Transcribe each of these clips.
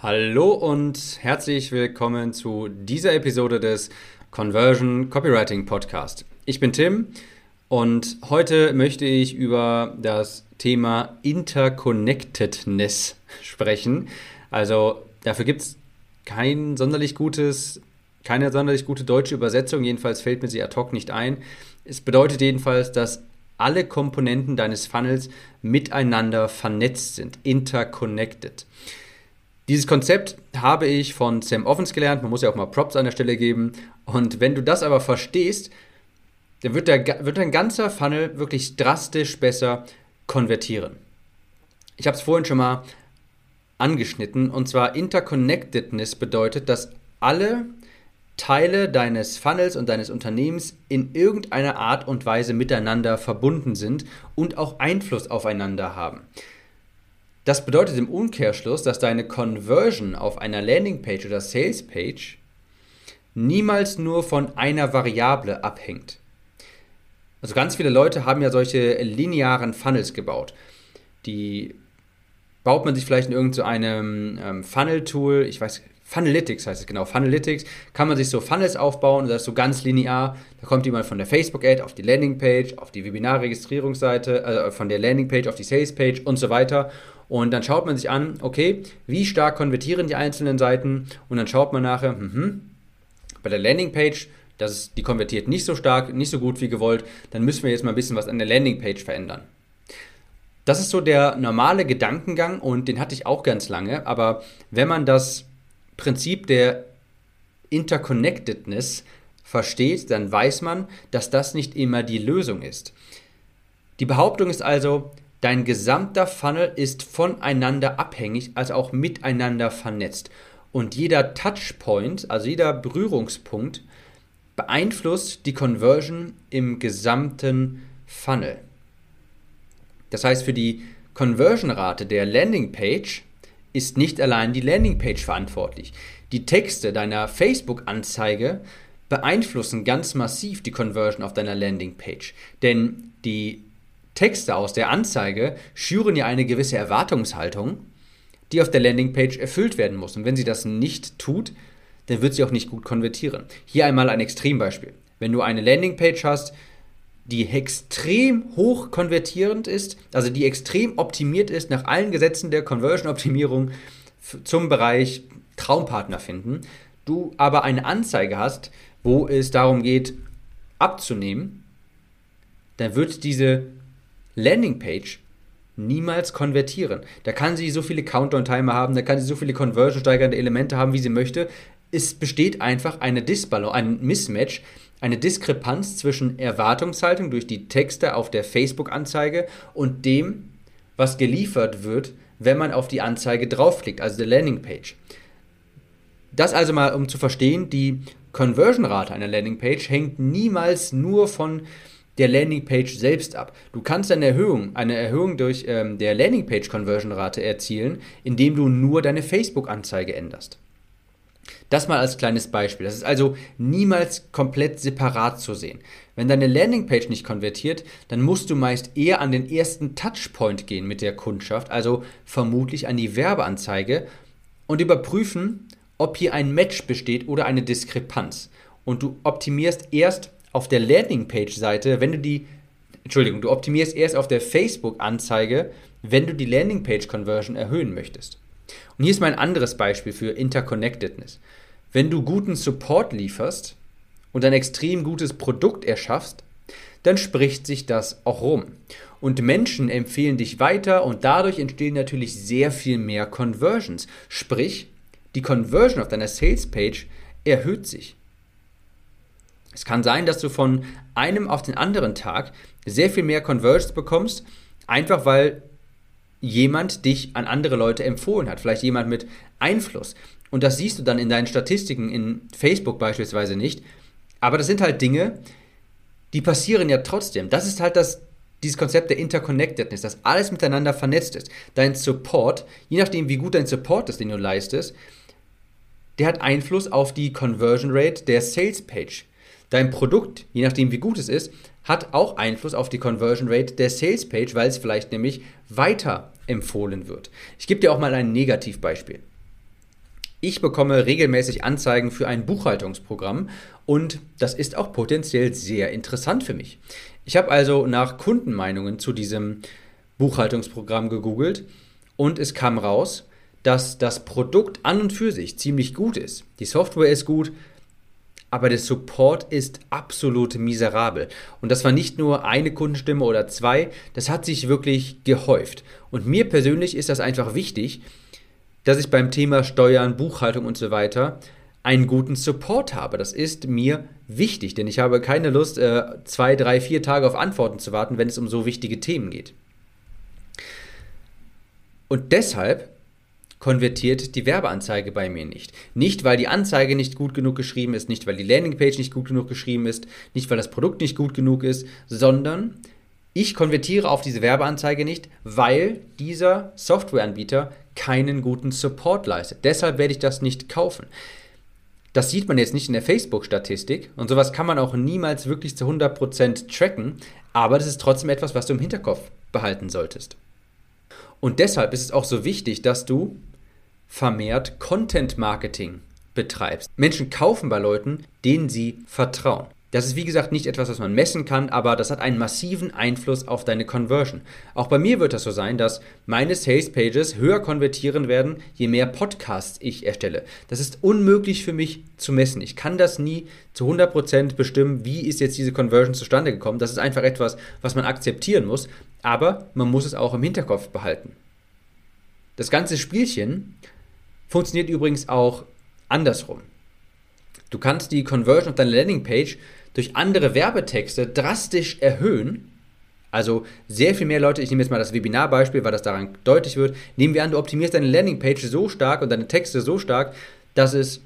Hallo und herzlich willkommen zu dieser Episode des Conversion Copywriting Podcast. Ich bin Tim und heute möchte ich über das Thema Interconnectedness sprechen. Also dafür gibt es kein sonderlich gutes, keine sonderlich gute deutsche Übersetzung, jedenfalls fällt mir sie ad hoc nicht ein. Es bedeutet jedenfalls, dass alle Komponenten deines Funnels miteinander vernetzt sind, interconnected. Dieses Konzept habe ich von Sam Offens gelernt. Man muss ja auch mal Props an der Stelle geben. Und wenn du das aber verstehst, dann wird, der, wird dein ganzer Funnel wirklich drastisch besser konvertieren. Ich habe es vorhin schon mal angeschnitten. Und zwar Interconnectedness bedeutet, dass alle Teile deines Funnels und deines Unternehmens in irgendeiner Art und Weise miteinander verbunden sind und auch Einfluss aufeinander haben. Das bedeutet im Umkehrschluss, dass deine Conversion auf einer Landingpage oder Salespage niemals nur von einer Variable abhängt. Also ganz viele Leute haben ja solche linearen Funnels gebaut. Die baut man sich vielleicht in irgendeinem ähm, Funnel-Tool, ich weiß, Funnelytics heißt es genau, Funnelytics, kann man sich so Funnels aufbauen und das ist so ganz linear. Da kommt jemand von der Facebook-Ad auf die Landingpage, auf die Webinarregistrierungsseite, also von der Landingpage auf die Salespage und so weiter. Und dann schaut man sich an, okay, wie stark konvertieren die einzelnen Seiten und dann schaut man nachher, mh, bei der Landingpage, das ist, die konvertiert nicht so stark, nicht so gut wie gewollt, dann müssen wir jetzt mal ein bisschen was an der Landingpage verändern. Das ist so der normale Gedankengang und den hatte ich auch ganz lange, aber wenn man das Prinzip der Interconnectedness versteht, dann weiß man, dass das nicht immer die Lösung ist. Die Behauptung ist also, Dein gesamter Funnel ist voneinander abhängig, also auch miteinander vernetzt. Und jeder Touchpoint, also jeder Berührungspunkt, beeinflusst die Conversion im gesamten Funnel. Das heißt, für die Conversion-Rate der Landingpage ist nicht allein die Landingpage verantwortlich. Die Texte deiner Facebook-Anzeige beeinflussen ganz massiv die Conversion auf deiner Landingpage. Denn die Texte aus der Anzeige schüren ja eine gewisse Erwartungshaltung, die auf der Landingpage erfüllt werden muss. Und wenn sie das nicht tut, dann wird sie auch nicht gut konvertieren. Hier einmal ein Extrembeispiel. Wenn du eine Landingpage hast, die extrem hoch konvertierend ist, also die extrem optimiert ist nach allen Gesetzen der Conversion-Optimierung zum Bereich Traumpartner finden, du aber eine Anzeige hast, wo es darum geht, abzunehmen, dann wird diese Landingpage niemals konvertieren. Da kann sie so viele Countdown-Timer haben, da kann sie so viele Conversion-steigernde Elemente haben, wie sie möchte. Es besteht einfach eine Disbalance, ein Mismatch, eine Diskrepanz zwischen Erwartungshaltung durch die Texte auf der Facebook-Anzeige und dem, was geliefert wird, wenn man auf die Anzeige draufklickt, also der Landingpage. Das also mal, um zu verstehen, die Conversion-Rate einer Landingpage hängt niemals nur von der Landingpage selbst ab. Du kannst eine Erhöhung, eine Erhöhung durch ähm, der Landingpage-Conversion-Rate erzielen, indem du nur deine Facebook-Anzeige änderst. Das mal als kleines Beispiel. Das ist also niemals komplett separat zu sehen. Wenn deine Landingpage nicht konvertiert, dann musst du meist eher an den ersten Touchpoint gehen mit der Kundschaft, also vermutlich an die Werbeanzeige und überprüfen, ob hier ein Match besteht oder eine Diskrepanz. Und du optimierst erst auf der Landingpage-Seite, wenn du die, Entschuldigung, du optimierst erst auf der Facebook-Anzeige, wenn du die Landingpage-Conversion erhöhen möchtest. Und hier ist mein anderes Beispiel für Interconnectedness. Wenn du guten Support lieferst und ein extrem gutes Produkt erschaffst, dann spricht sich das auch rum. Und Menschen empfehlen dich weiter und dadurch entstehen natürlich sehr viel mehr Conversions. Sprich, die Conversion auf deiner Salespage erhöht sich. Es kann sein, dass du von einem auf den anderen Tag sehr viel mehr Conversions bekommst, einfach weil jemand dich an andere Leute empfohlen hat, vielleicht jemand mit Einfluss. Und das siehst du dann in deinen Statistiken in Facebook beispielsweise nicht. Aber das sind halt Dinge, die passieren ja trotzdem. Das ist halt das, dieses Konzept der Interconnectedness, dass alles miteinander vernetzt ist. Dein Support, je nachdem wie gut dein Support ist, den du leistest, der hat Einfluss auf die Conversion Rate der Sales Page. Dein Produkt, je nachdem wie gut es ist, hat auch Einfluss auf die Conversion Rate der Sales Page, weil es vielleicht nämlich weiter empfohlen wird. Ich gebe dir auch mal ein Negativbeispiel. Ich bekomme regelmäßig Anzeigen für ein Buchhaltungsprogramm und das ist auch potenziell sehr interessant für mich. Ich habe also nach Kundenmeinungen zu diesem Buchhaltungsprogramm gegoogelt und es kam raus, dass das Produkt an und für sich ziemlich gut ist. Die Software ist gut, aber der Support ist absolut miserabel. Und das war nicht nur eine Kundenstimme oder zwei, das hat sich wirklich gehäuft. Und mir persönlich ist das einfach wichtig, dass ich beim Thema Steuern, Buchhaltung und so weiter einen guten Support habe. Das ist mir wichtig, denn ich habe keine Lust, äh, zwei, drei, vier Tage auf Antworten zu warten, wenn es um so wichtige Themen geht. Und deshalb konvertiert die Werbeanzeige bei mir nicht. Nicht, weil die Anzeige nicht gut genug geschrieben ist, nicht, weil die Landingpage nicht gut genug geschrieben ist, nicht, weil das Produkt nicht gut genug ist, sondern ich konvertiere auf diese Werbeanzeige nicht, weil dieser Softwareanbieter keinen guten Support leistet. Deshalb werde ich das nicht kaufen. Das sieht man jetzt nicht in der Facebook-Statistik und sowas kann man auch niemals wirklich zu 100% tracken, aber das ist trotzdem etwas, was du im Hinterkopf behalten solltest. Und deshalb ist es auch so wichtig, dass du vermehrt Content Marketing betreibst. Menschen kaufen bei Leuten, denen sie vertrauen. Das ist wie gesagt nicht etwas, was man messen kann, aber das hat einen massiven Einfluss auf deine Conversion. Auch bei mir wird das so sein, dass meine Sales Pages höher konvertieren werden, je mehr Podcasts ich erstelle. Das ist unmöglich für mich zu messen. Ich kann das nie zu 100% bestimmen, wie ist jetzt diese Conversion zustande gekommen. Das ist einfach etwas, was man akzeptieren muss, aber man muss es auch im Hinterkopf behalten. Das ganze Spielchen funktioniert übrigens auch andersrum. Du kannst die Conversion auf deiner Landingpage durch andere Werbetexte drastisch erhöhen. Also sehr viel mehr Leute, ich nehme jetzt mal das Webinarbeispiel, weil das daran deutlich wird. Nehmen wir an, du optimierst deine Landingpage so stark und deine Texte so stark, dass es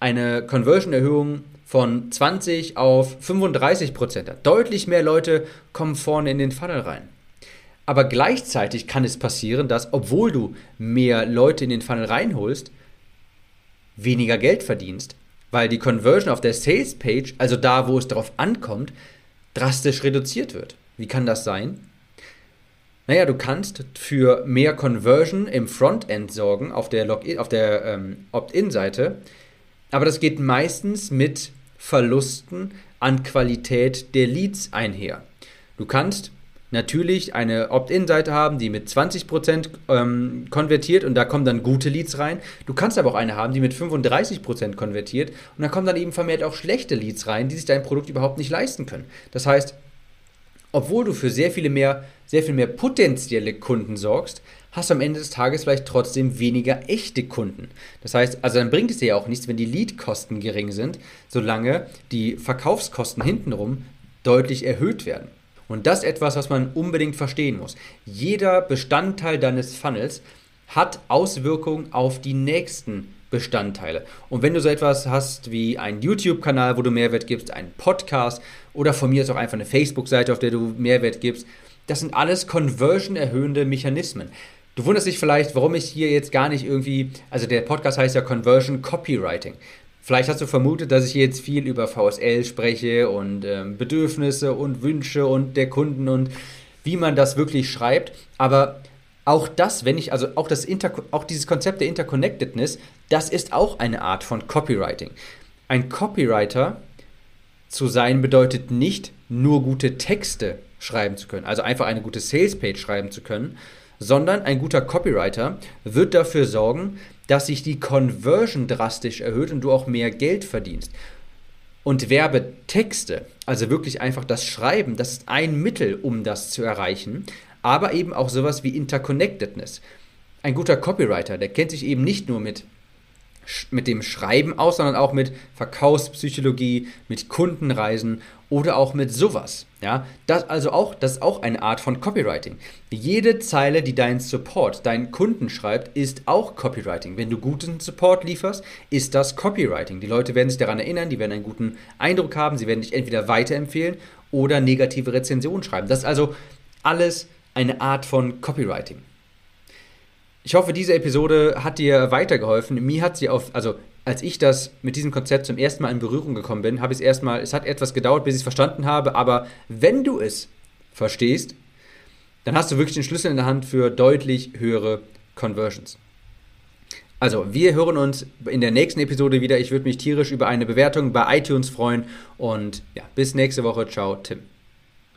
eine Conversion-Erhöhung von 20 auf 35 Prozent hat. Deutlich mehr Leute kommen vorne in den Funnel rein. Aber gleichzeitig kann es passieren, dass, obwohl du mehr Leute in den Funnel reinholst, weniger Geld verdienst, weil die Conversion auf der Sales Page, also da, wo es darauf ankommt, drastisch reduziert wird. Wie kann das sein? Naja, du kannst für mehr Conversion im Frontend sorgen, auf der, der ähm, Opt-in-Seite, aber das geht meistens mit Verlusten an Qualität der Leads einher. Du kannst natürlich eine Opt-in-Seite haben, die mit 20% ähm, konvertiert und da kommen dann gute Leads rein. Du kannst aber auch eine haben, die mit 35% konvertiert und da kommen dann eben vermehrt auch schlechte Leads rein, die sich dein Produkt überhaupt nicht leisten können. Das heißt, obwohl du für sehr viele mehr, sehr viel mehr potenzielle Kunden sorgst, hast du am Ende des Tages vielleicht trotzdem weniger echte Kunden. Das heißt, also dann bringt es dir ja auch nichts, wenn die Leadkosten gering sind, solange die Verkaufskosten hintenrum deutlich erhöht werden. Und das ist etwas, was man unbedingt verstehen muss. Jeder Bestandteil deines Funnels hat Auswirkungen auf die nächsten Bestandteile. Und wenn du so etwas hast wie einen YouTube-Kanal, wo du Mehrwert gibst, einen Podcast oder von mir ist auch einfach eine Facebook-Seite, auf der du Mehrwert gibst, das sind alles Conversion-erhöhende Mechanismen. Du wunderst dich vielleicht, warum ich hier jetzt gar nicht irgendwie, also der Podcast heißt ja Conversion Copywriting. Vielleicht hast du vermutet, dass ich jetzt viel über VSL spreche und ähm, Bedürfnisse und Wünsche und der Kunden und wie man das wirklich schreibt. Aber auch das, wenn ich, also auch, das Inter auch dieses Konzept der Interconnectedness, das ist auch eine Art von Copywriting. Ein Copywriter zu sein bedeutet nicht nur gute Texte schreiben zu können, also einfach eine gute Salespage schreiben zu können, sondern ein guter Copywriter wird dafür sorgen, dass sich die Conversion drastisch erhöht und du auch mehr Geld verdienst. Und Werbetexte, also wirklich einfach das Schreiben, das ist ein Mittel, um das zu erreichen, aber eben auch sowas wie Interconnectedness. Ein guter Copywriter, der kennt sich eben nicht nur mit mit dem Schreiben aus, sondern auch mit Verkaufspsychologie, mit Kundenreisen oder auch mit sowas. Ja, das also auch, das ist auch eine Art von Copywriting. Jede Zeile, die dein Support, dein Kunden schreibt, ist auch Copywriting. Wenn du guten Support lieferst, ist das Copywriting. Die Leute werden sich daran erinnern, die werden einen guten Eindruck haben, sie werden dich entweder weiterempfehlen oder negative Rezensionen schreiben. Das ist also alles eine Art von Copywriting. Ich hoffe, diese Episode hat dir weitergeholfen. Mir hat sie auf, also als ich das mit diesem Konzept zum ersten Mal in Berührung gekommen bin, habe ich es erstmal, es hat etwas gedauert, bis ich es verstanden habe, aber wenn du es verstehst, dann hast du wirklich den Schlüssel in der Hand für deutlich höhere Conversions. Also, wir hören uns in der nächsten Episode wieder. Ich würde mich tierisch über eine Bewertung bei iTunes freuen. Und ja, bis nächste Woche. Ciao, Tim.